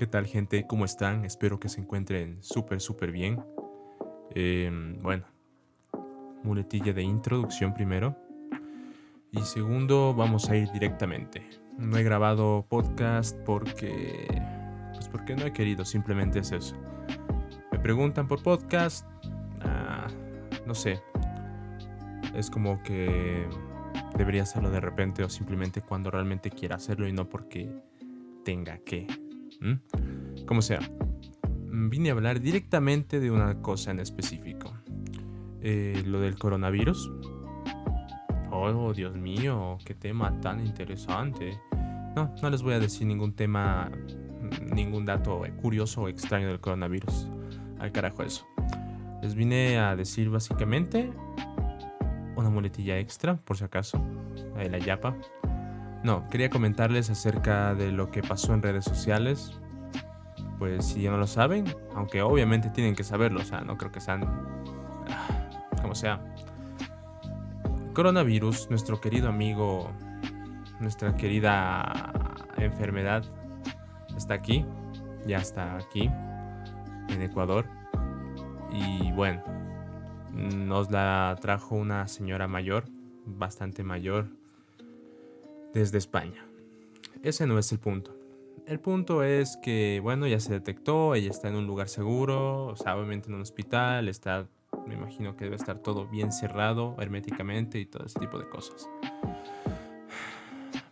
¿Qué tal gente? ¿Cómo están? Espero que se encuentren súper, súper bien. Em, bueno, muletilla de introducción primero. Y segundo, vamos a ir directamente. No he grabado podcast porque... Pues porque no he querido, simplemente es eso. Me preguntan por podcast. Ah, no sé. Es como que debería hacerlo de repente o simplemente cuando realmente quiera hacerlo y no porque tenga que. ¿Mm? Como sea, vine a hablar directamente de una cosa en específico. Eh, lo del coronavirus. Oh, Dios mío, qué tema tan interesante. No, no les voy a decir ningún tema, ningún dato curioso o extraño del coronavirus. Al carajo eso. Les vine a decir básicamente una muletilla extra, por si acaso. Ahí la yapa. No, quería comentarles acerca de lo que pasó en redes sociales. Pues si ya no lo saben, aunque obviamente tienen que saberlo, o sea, no creo que sean... Ah, como sea. Coronavirus, nuestro querido amigo, nuestra querida enfermedad, está aquí, ya está aquí, en Ecuador. Y bueno, nos la trajo una señora mayor, bastante mayor, desde España. Ese no es el punto. El punto es que, bueno, ya se detectó, ella está en un lugar seguro, o sea, obviamente en un hospital, está, me imagino que debe estar todo bien cerrado herméticamente y todo ese tipo de cosas.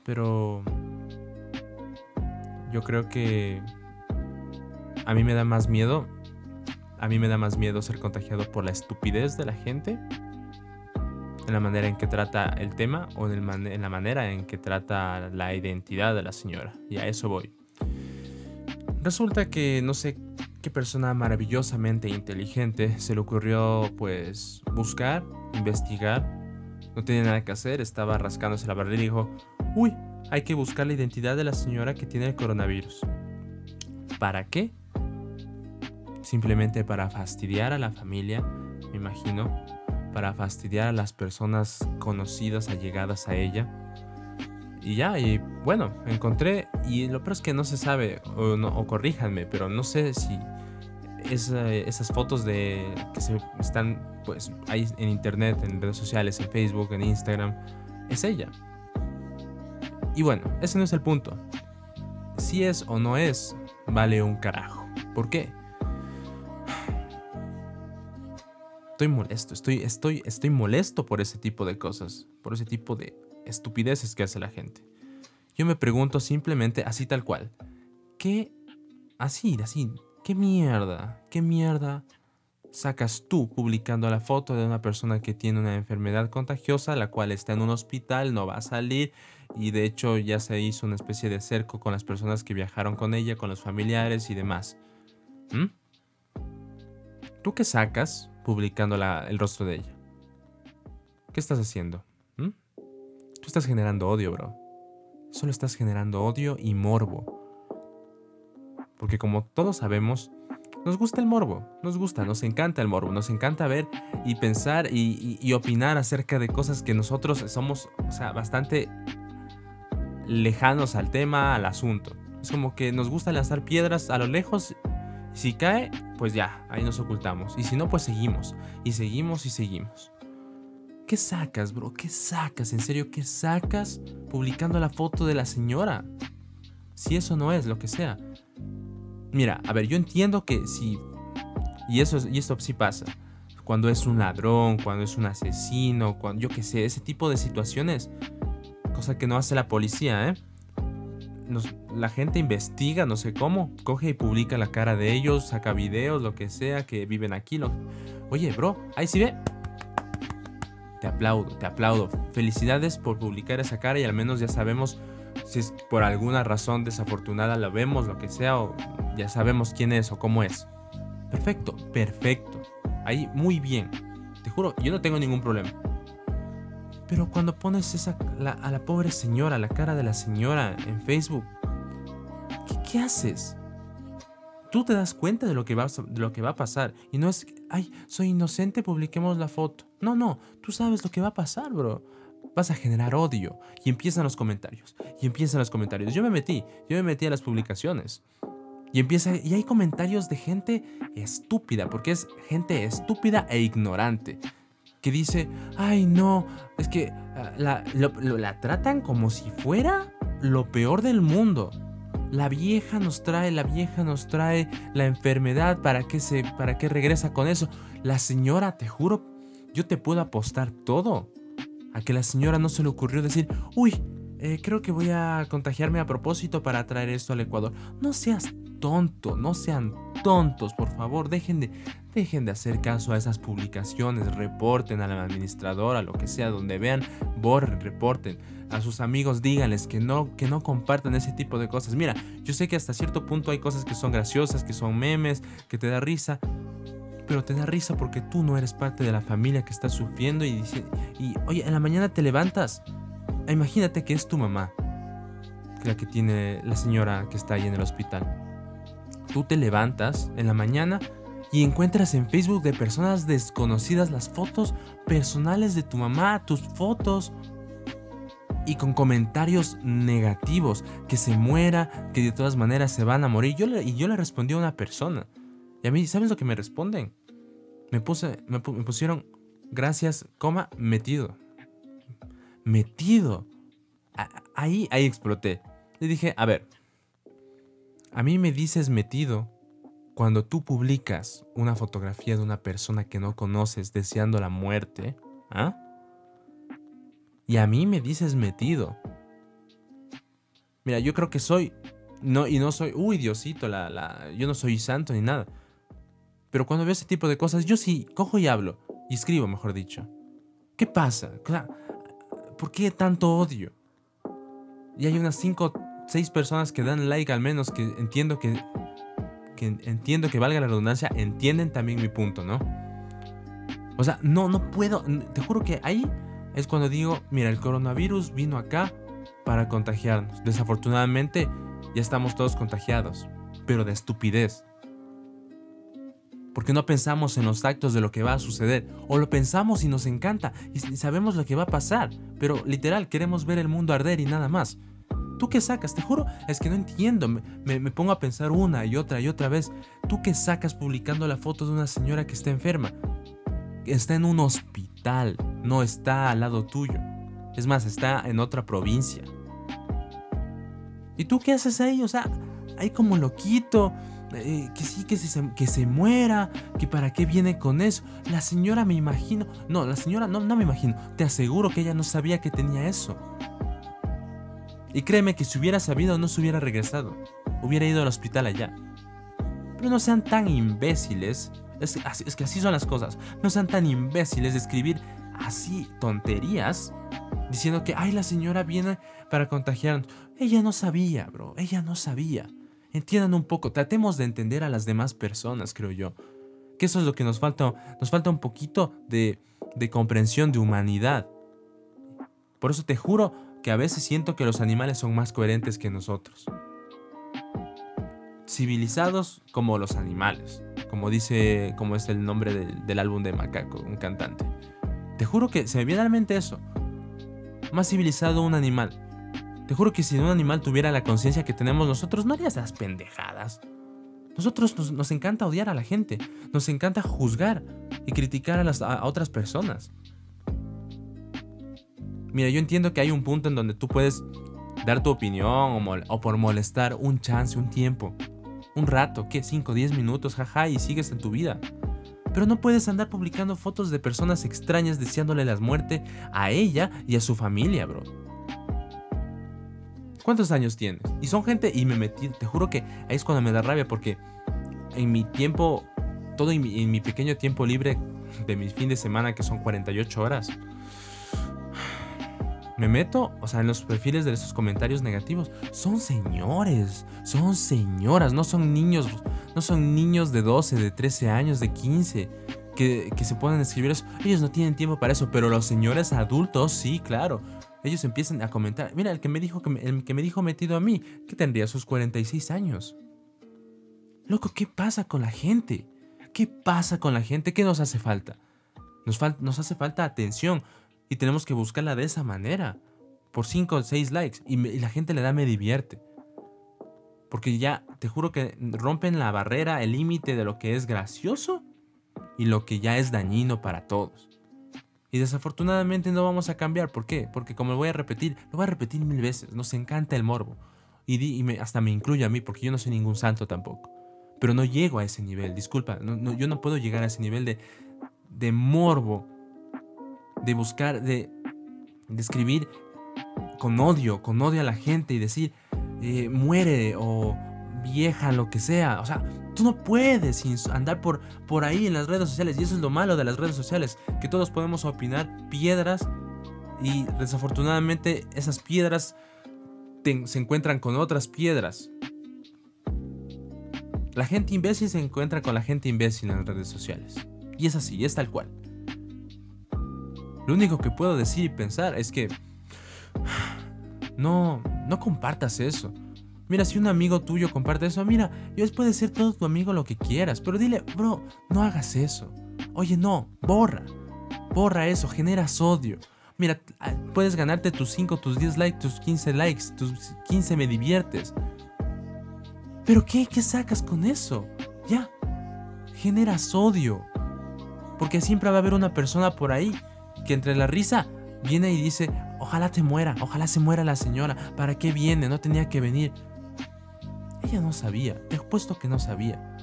Pero yo creo que a mí me da más miedo, a mí me da más miedo ser contagiado por la estupidez de la gente en la manera en que trata el tema o en, la manera en que trata la identidad de la señora. Y a eso voy. Resulta que no sé qué persona maravillosamente inteligente se le ocurrió pues buscar, investigar. No tenía nada que hacer, estaba rascándose la barriga y dijo, uy, hay que buscar la identidad de la señora que tiene el coronavirus. ¿Para qué? Simplemente para fastidiar a la familia, me imagino, para fastidiar a las personas conocidas, allegadas a ella. Y ya, y bueno, encontré, y lo peor es que no se sabe, o, no, corríjanme, pero no sé si esas fotos de que se están pues ahí en internet, en redes sociales, en Facebook, en Instagram, es ella. Y bueno, ese no es el punto. Si es o no es, vale un carajo. ¿Por qué? Estoy molesto, estoy, estoy, estoy molesto por ese tipo de cosas, por ese tipo de estupideces que hace la gente. Yo me pregunto simplemente así tal cual, ¿qué, así, así, qué mierda, qué mierda sacas tú publicando la foto de una persona que tiene una enfermedad contagiosa, la cual está en un hospital, no va a salir y de hecho ya se hizo una especie de cerco con las personas que viajaron con ella, con los familiares y demás. ¿Mm? ¿Tú qué sacas publicando el rostro de ella. ¿Qué estás haciendo? ¿Mm? Tú estás generando odio, bro. Solo estás generando odio y morbo. Porque como todos sabemos, nos gusta el morbo, nos gusta, nos encanta el morbo, nos encanta ver y pensar y, opinar acerca de cosas que nosotros somos, o sea, bastante lejanos al tema, al asunto. Es como que nos gusta lanzar piedras a lo lejos si cae, pues ya, ahí nos ocultamos. Y si no, pues seguimos. Y seguimos y seguimos. ¿Qué sacas, bro? ¿Qué sacas? ¿En serio qué sacas publicando la foto de la señora? Si eso no es, lo que sea. Mira, a ver, yo entiendo que si... Y, eso, y esto sí pasa. Cuando es un ladrón, cuando es un asesino, cuando yo qué sé, ese tipo de situaciones. Cosa que no hace la policía, ¿eh? La gente investiga, no sé cómo, coge y publica la cara de ellos, saca videos, lo que sea, que viven aquí. Oye, bro, ahí sí ve. Te aplaudo, te aplaudo. Felicidades por publicar esa cara y al menos ya sabemos si es por alguna razón desafortunada la vemos, lo que sea, o ya sabemos quién es o cómo es. Perfecto, perfecto. Ahí muy bien. Te juro, yo no tengo ningún problema. Pero cuando pones esa, a la pobre señora, la cara de la señora en Facebook, ¿qué, haces? Tú te das cuenta de lo, que va, de lo que va a pasar. Y no es, ay, soy inocente, publiquemos la foto. No, no, tú sabes lo que va a pasar, bro. Vas a generar odio. Y empiezan los comentarios. Y empiezan los comentarios. Yo me metí, yo me metí a las publicaciones. Y empieza, y hay comentarios de gente estúpida, porque es gente estúpida e ignorante, que dice, ay no, es que ah, la, la tratan como si fuera lo peor del mundo. La vieja nos trae, la vieja nos trae la enfermedad, ¿para qué, se, para regresa con eso? La señora, te juro, yo te puedo apostar todo a que la señora no se le ocurrió decir, uy, eh, creo que voy a contagiarme a propósito para traer esto al Ecuador. No seas tonto, no sean tontos, por favor, dejen de, dejen de hacer caso a esas publicaciones, reporten al administrador, a lo que sea, donde vean, borren, reporten. A sus amigos díganles que no, que no compartan ese tipo de cosas. Mira, yo sé que hasta cierto punto hay cosas que son graciosas, que son memes, que te da risa, pero te da risa porque tú no eres parte de la familia que está sufriendo y dice, y oye, en la mañana te levantas. Imagínate que es tu mamá, la que tiene la señora que está ahí en el hospital tú te levantas en la mañana y encuentras en Facebook de personas desconocidas las fotos personales de tu mamá, tus fotos, y con comentarios negativos, que se muera, que de todas maneras se van a morir. Yo le, y yo le respondí a una persona. Y a mí, ¿sabes lo que me responden? Me, puse, me, me pusieron, gracias, coma, metido. Metido. Ahí, ahí exploté. Le dije, a ver, a mí me dices metido cuando tú publicas una fotografía de una persona que no conoces deseando la muerte, ¿ah? Y a mí me dices metido. Mira, yo creo que soy no y no soy, uy, Diosito, la, la, yo no soy santo ni nada. Pero cuando veo ese tipo de cosas, yo sí cojo y hablo y escribo, mejor dicho. ¿Qué pasa? ¿Por qué tanto odio? Y hay unas cinco seis personas que dan like al menos, que entiendo que, que entiendo que valga la redundancia, entienden también mi punto, ¿no? O sea, no, no puedo, te juro que ahí es cuando digo, mira, el coronavirus vino acá para contagiarnos. Desafortunadamente ya estamos todos contagiados, pero de estupidez. Porque no pensamos en los actos de lo que va a suceder, o lo pensamos y nos encanta y sabemos lo que va a pasar, pero literal queremos ver el mundo arder y nada más. ¿Tú qué sacas? Te juro, es que no entiendo. Me, pongo a pensar una y otra y otra vez. ¿Tú qué sacas publicando la foto de una señora que está enferma? Está en un hospital, no está al lado tuyo. Es más, está en otra provincia. ¿Y tú qué haces ahí? O sea, ahí como loquito. Eh, que sí, que se, que se muera, que para qué viene con eso. La señora me imagino, no, la señora no, no me imagino, te aseguro que ella no sabía que tenía eso. Y créeme que si hubiera sabido no se hubiera regresado. Hubiera ido al hospital allá. Pero no sean tan imbéciles. Es, es que así son las cosas. No sean tan imbéciles de escribir así tonterías. Diciendo que, ay, la señora viene para contagiarnos. Ella no sabía, bro. Ella no sabía. Entiendan un poco. Tratemos de entender a las demás personas, creo yo. Que eso es lo que nos falta. Nos falta un poquito de, de comprensión, de humanidad. Por eso te juro que a veces siento que los animales son más coherentes que nosotros. Civilizados como los animales, como dice, como es el nombre del, álbum de Macaco, un cantante. Te juro que se me viene a la mente eso. Más civilizado un animal. Te juro que si un animal tuviera la conciencia que tenemos nosotros, no haría esas pendejadas. Nosotros nos, encanta odiar a la gente, nos encanta juzgar y criticar a, las, a otras personas. Mira, yo entiendo que hay un punto en donde tú puedes dar tu opinión o, por molestar un chance, un tiempo, un rato, ¿qué? 5, 10 minutos, jaja, y sigues en tu vida. Pero no puedes andar publicando fotos de personas extrañas deseándole la muerte a ella y a su familia, bro. ¿Cuántos años tienes? Y son gente, y me metí, te juro que ahí es cuando me da rabia porque en mi tiempo, todo en mi, pequeño tiempo libre de mis fines de semana, que son 48 horas, me meto, o sea, en los perfiles de esos comentarios negativos. Son señores, son señoras, no son niños, no son niños de 12, de 13 años, de 15, que, se puedan escribir eso. Ellos no tienen tiempo para eso, pero los señores adultos, sí, claro. Ellos empiezan a comentar. Mira, el que me dijo, que el que me dijo metido a mí, que tendría sus 46 años. Loco, ¿qué pasa con la gente? ¿Qué pasa con la gente? ¿Qué nos hace falta? Nos hace falta atención. Y tenemos que buscarla de esa manera. Por 5 o 6 likes. Y, la gente le da me divierte. Porque ya, te juro que rompen la barrera, el límite de lo que es gracioso y lo que ya es dañino para todos. Y desafortunadamente no vamos a cambiar. ¿Por qué? Porque como lo voy a repetir, lo voy a repetir mil veces. Nos encanta el morbo. Y, hasta me incluye a mí, porque yo no soy ningún santo tampoco. Pero no llego a ese nivel, disculpa. Yo no puedo llegar a ese nivel de, de morbo, de buscar, de, de escribir con odio, con odio a la gente y decir, eh, muere o vieja, lo que sea. O sea, tú no puedes andar por, por ahí en las redes sociales. Y eso es lo malo de las redes sociales, que todos podemos opinar piedras y desafortunadamente esas piedras se encuentran con otras piedras. La gente imbécil se encuentra con la gente imbécil en las redes sociales. Y es así, es tal cual. Lo único que puedo decir y pensar es que no, no compartas eso. Mira, si un amigo tuyo comparte eso, mira, yo puede ser todo tu amigo lo que quieras, pero dile, bro, no hagas eso. Oye, no, borra. Borra eso, generas odio. Mira, puedes ganarte tus 5, tus 10 likes, tus 15 likes, tus 15 me diviertes. Pero ¿qué? ¿Qué sacas con eso? Ya. Generas odio. Porque siempre va a haber una persona por ahí que entre la risa viene y dice, ojalá te muera, ojalá se muera la señora, ¿para qué viene? No tenía que venir. Ella no sabía, te puesto que no sabía.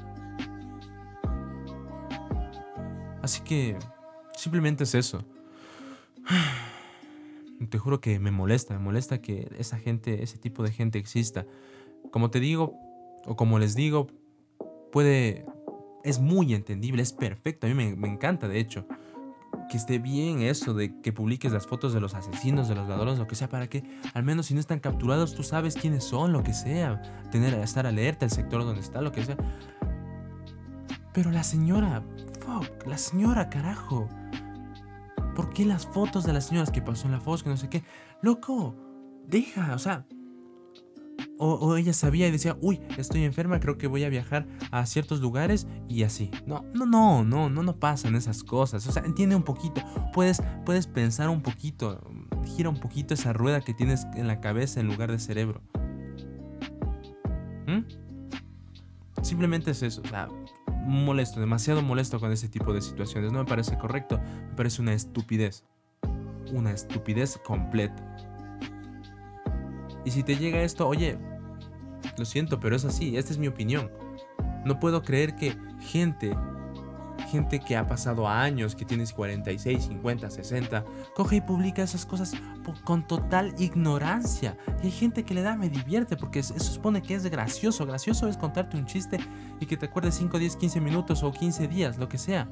Así que simplemente es eso. Te juro que me molesta, me molesta que esa gente, ese tipo de gente exista. Como te digo, o como les digo, puede, es muy entendible, es perfecto, a mí me encanta de hecho que esté bien eso de que publiques las fotos de los asesinos, de los ladrones, lo que sea, para que al menos si no están capturados tú sabes quiénes son, lo que sea, tener estar alerta el sector donde está, lo que sea. Pero la señora, fuck, la señora, carajo. ¿Por qué las fotos de las señoras que pasó en la foto, que no sé qué? Loco, deja, o sea, o, ella sabía y decía, uy, estoy enferma, creo que voy a viajar a ciertos lugares y así. No, no, no, no, no, no pasan esas cosas. O sea, entiende un poquito. Puedes, puedes pensar un poquito. Gira un poquito esa rueda que tienes en la cabeza en lugar de cerebro. ¿Mm? Simplemente es eso. O sea, molesto, demasiado molesto con ese tipo de situaciones. No me parece correcto. Me parece una estupidez. Una estupidez completa. Y si te llega esto, oye, lo siento, pero es así, esta es mi opinión. No puedo creer que gente, gente que ha pasado años, que tienes 46, 50, 60, coge y publica esas cosas con total ignorancia. Y hay gente que le da, me divierte, porque eso supone que es gracioso. Gracioso es contarte un chiste y que te acuerdes 5, 10, 15 minutos o 15 días, lo que sea.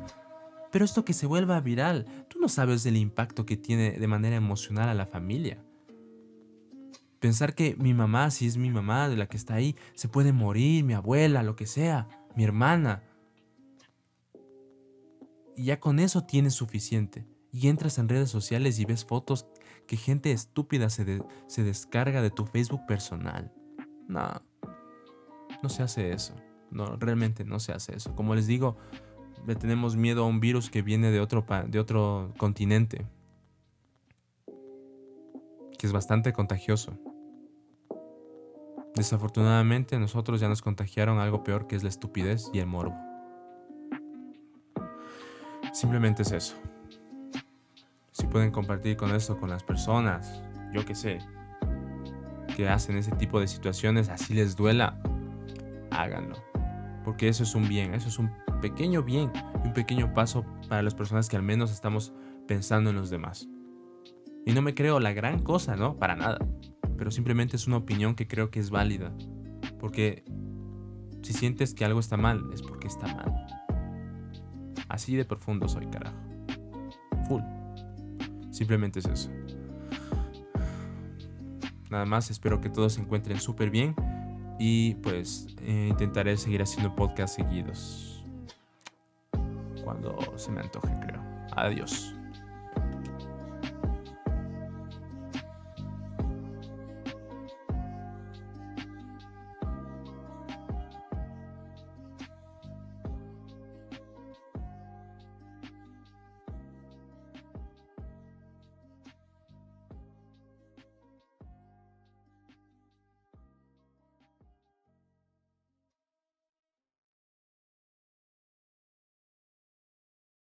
Pero esto que se vuelva viral, tú no sabes del impacto que tiene de manera emocional a la familia. Pensar que mi mamá, si es mi mamá de la que está ahí, se puede morir, mi abuela, lo que sea, mi hermana. Y ya con eso tienes suficiente. Y entras en redes sociales y ves fotos que gente estúpida se, se descarga de tu Facebook personal. No, no se hace eso. No, realmente no se hace eso. Como les digo, le tenemos miedo a un virus que viene de otro, de otro continente. Que es bastante contagioso. Desafortunadamente nosotros ya nos contagiaron algo peor que es la estupidez y el morbo. Simplemente es eso. Si pueden compartir con esto con las personas, yo que sé, que hacen ese tipo de situaciones, así les duela, háganlo. Porque eso es un bien, eso es un pequeño bien y un pequeño paso para las personas que al menos estamos pensando en los demás. Y no me creo la gran cosa, ¿no? Para nada pero simplemente es una opinión que creo que es válida. Porque si sientes que algo está mal, es porque está mal. Así de profundo soy, carajo. Full. Simplemente es eso. Nada más, espero que todos se encuentren súper bien. Y pues eh, intentaré seguir haciendo podcasts seguidos. Cuando se me antoje, creo. Adiós.